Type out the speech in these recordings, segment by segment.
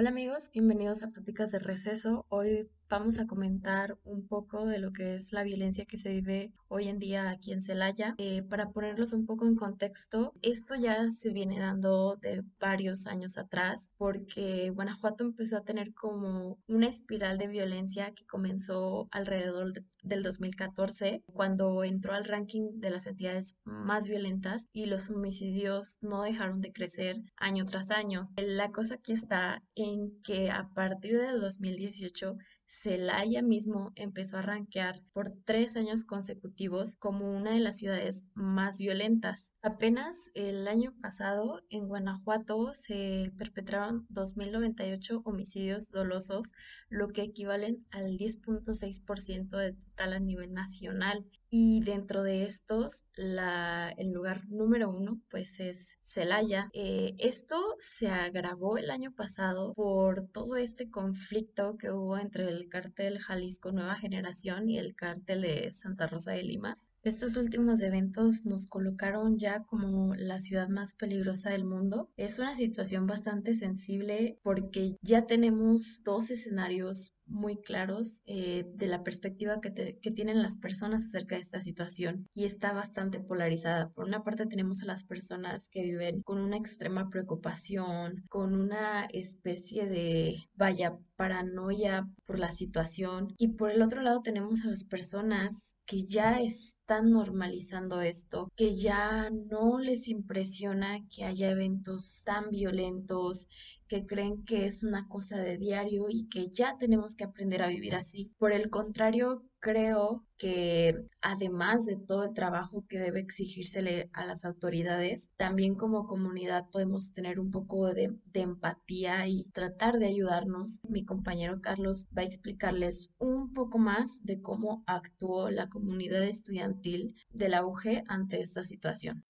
Hola amigos, bienvenidos a Prácticas de Receso. Hoy vamos a comentar un poco de lo que es la violencia que se vive hoy en día aquí en Celaya. Eh, para ponerlos un poco en contexto, esto ya se viene dando de varios años atrás porque Guanajuato empezó a tener como una espiral de violencia que comenzó alrededor del 2014 cuando entró al ranking de las entidades más violentas y los homicidios no dejaron de crecer año tras año. La cosa aquí está en que a partir del 2018 Celaya mismo empezó a rankear por tres años consecutivos como una de las ciudades más violentas. Apenas el año pasado en Guanajuato se perpetraron 2.098 homicidios dolosos, lo que equivalen al 10.6% de total a nivel nacional. Y dentro de estos, el lugar número uno, pues es Celaya. Eh, esto se agravó el año pasado por todo este conflicto que hubo entre el cártel Jalisco Nueva Generación y el cártel de Santa Rosa de Lima. Estos últimos eventos nos colocaron ya como la ciudad más peligrosa del mundo. Es una situación bastante sensible porque ya tenemos dos escenarios muy claros eh, de la perspectiva que, que, tienen las personas acerca de esta situación y está bastante polarizada. Por una parte tenemos a las personas que viven con una extrema preocupación, con una especie de, vaya, paranoia por la situación y por el otro lado tenemos a las personas que ya están normalizando esto, que ya no les impresiona que haya eventos tan violentos, que creen que es una cosa de diario y que ya tenemos que aprender a vivir así. Por el contrario, creo que además de todo el trabajo que debe exigírsele a las autoridades, también como comunidad podemos tener un poco de, empatía y tratar de ayudarnos. Mi compañero Carlos va a explicarles un poco más de cómo actuó la comunidad estudiantil de la UG ante esta situación.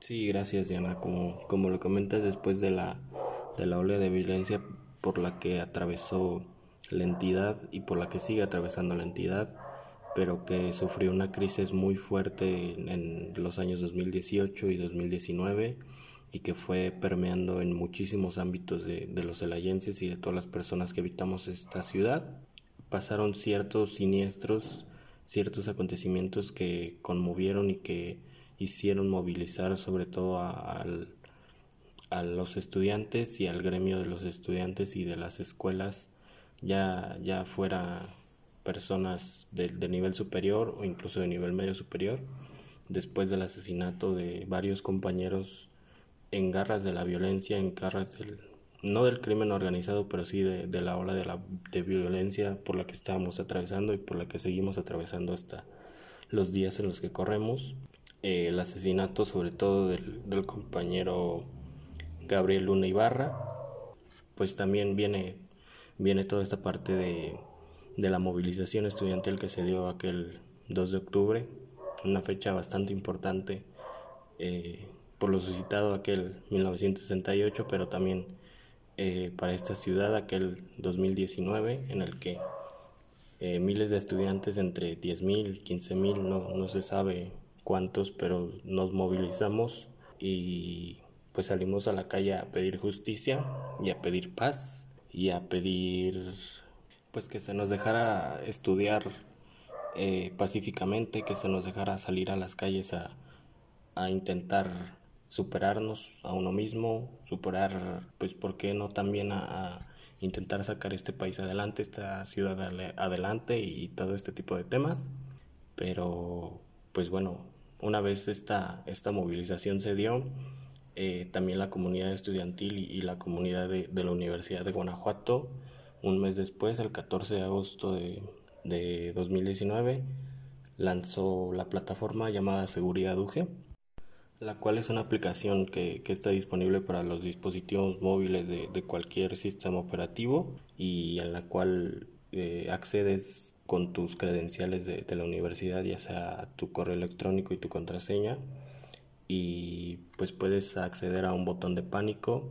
Sí, gracias Diana. Como, como lo comentas después de la, de la ola de violencia por la que atravesó la entidad y por la que sigue atravesando la entidad, pero que sufrió una crisis muy fuerte en, los años 2018 y 2019 y que fue permeando en muchísimos ámbitos de, los celayenses y de todas las personas que habitamos esta ciudad. Pasaron ciertos siniestros, ciertos acontecimientos que conmovieron y que hicieron movilizar sobre todo a, los estudiantes y al gremio de los estudiantes y de las escuelas, ya, ya fuera personas de, de, nivel superior o incluso de nivel medio superior, después del asesinato de varios compañeros en garras de la violencia, en garras del, no del crimen organizado, pero sí de, de la ola de, la, de violencia por la que estábamos atravesando y por la que seguimos atravesando hasta los días en los que corremos. Eh, el asesinato sobre todo del, compañero Gabriel Luna Ibarra, pues también viene, viene toda esta parte de, la movilización estudiantil que se dio aquel 2 de octubre, una fecha bastante importante eh, por lo suscitado aquel 1968, pero también eh, para esta ciudad aquel 2019 en el que miles de estudiantes entre 10.000, 15.000, no, no se sabe cuantos, pero nos movilizamos y pues salimos a la calle a pedir justicia y a pedir paz y a pedir pues que se nos dejara estudiar eh, pacíficamente, que se nos dejara salir a las calles a, a intentar superarnos a uno mismo, superar, pues, ¿por qué no también a, intentar sacar este país adelante, esta ciudad adelante y todo este tipo de temas? Pero, pues bueno, una vez esta, esta movilización se dio, eh, también la comunidad estudiantil y, la comunidad de, la Universidad de Guanajuato, un mes después, el 14 de agosto de, de 2019, lanzó la plataforma llamada Seguridad UGE, la cual es una aplicación que, que está disponible para los dispositivos móviles de, de, cualquier sistema operativo y en la cual eh, accedes con tus credenciales de, la universidad, ya sea tu correo electrónico y tu contraseña, y pues puedes acceder a un botón de pánico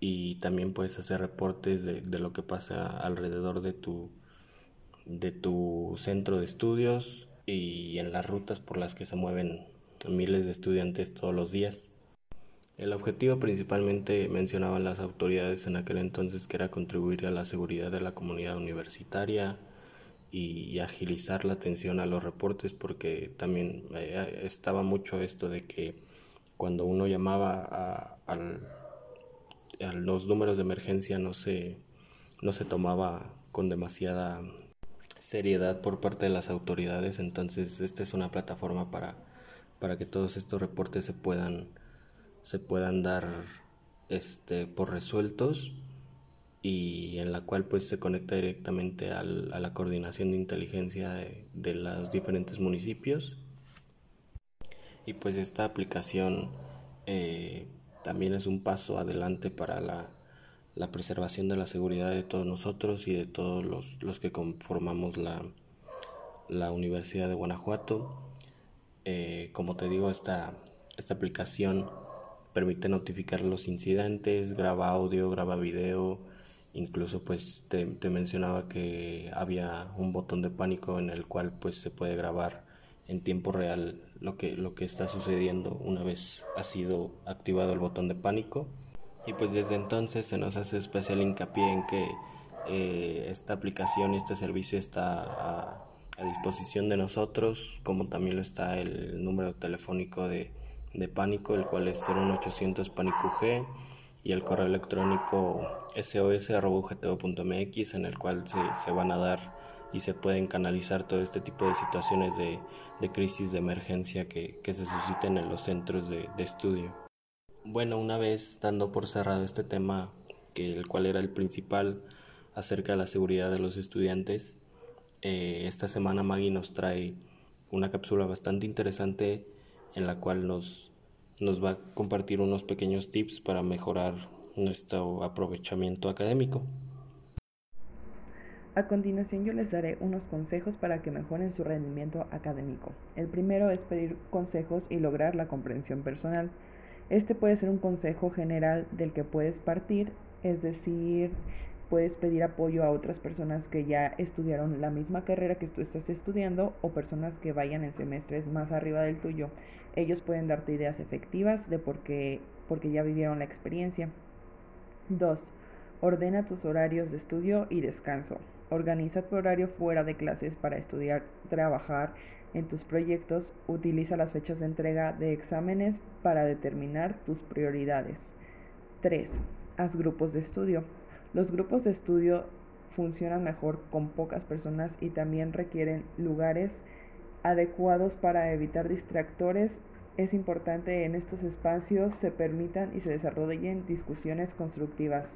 y también puedes hacer reportes de, de lo que pasa alrededor de tu, de tu centro de estudios y en las rutas por las que se mueven miles de estudiantes todos los días. El objetivo principalmente mencionaban las autoridades en aquel entonces que era contribuir a la seguridad de la comunidad universitaria y, agilizar la atención a los reportes porque también eh, estaba mucho esto de que cuando uno llamaba a, los números de emergencia no se, no se tomaba con demasiada seriedad por parte de las autoridades. Entonces esta es una plataforma para, para que todos estos reportes se puedan se puedan dar este, por resueltos y en la cual pues se conecta directamente a la coordinación de inteligencia de, los diferentes municipios y pues esta aplicación eh, también es un paso adelante para la, preservación de la seguridad de todos nosotros y de todos los, que conformamos la, la, Universidad de Guanajuato. Eh, como te digo, esta, esta aplicación permite notificar los incidentes, graba audio, graba video, incluso pues te, mencionaba que había un botón de pánico en el cual pues se puede grabar en tiempo real lo que, lo que está sucediendo una vez ha sido activado el botón de pánico. Y pues desde entonces se nos hace especial hincapié en que eh, esta aplicación y este servicio está a, a disposición de nosotros como también lo está el número telefónico de de pánico, el cual es 01800 pánico G y el correo electrónico sos.ugto.mx en el cual se, se, van a dar y se pueden canalizar todo este tipo de situaciones de, de crisis de emergencia que, que, se susciten en los centros de, de, estudio. Bueno, una vez dando por cerrado este tema, que el cual era el principal acerca de la seguridad de los estudiantes, eh, esta semana Maggie nos trae una cápsula bastante interesante en la cual nos, nos va a compartir unos pequeños tips para mejorar nuestro aprovechamiento académico. A continuación yo les daré unos consejos para que mejoren su rendimiento académico. El primero es pedir consejos y lograr la comprensión personal. Este puede ser un consejo general del que puedes partir, es decir, puedes pedir apoyo a otras personas que ya estudiaron la misma carrera que tú estás estudiando o personas que vayan en semestres más arriba del tuyo. Ellos pueden darte ideas efectivas de por qué, porque ya vivieron la experiencia. 2. Ordena tus horarios de estudio y descanso. Organiza tu horario fuera de clases para estudiar, trabajar en tus proyectos. Utiliza las fechas de entrega de exámenes para determinar tus prioridades. 3. Haz grupos de estudio. Los grupos de estudio funcionan mejor con pocas personas y también requieren lugares adecuados para evitar distractores. Es importante en estos espacios se permitan y se desarrollen discusiones constructivas.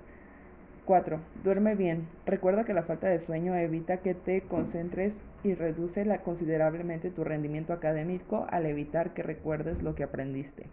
4. Duerme bien. Recuerda que la falta de sueño evita que te concentres y reduce considerablemente tu rendimiento académico al evitar que recuerdes lo que aprendiste.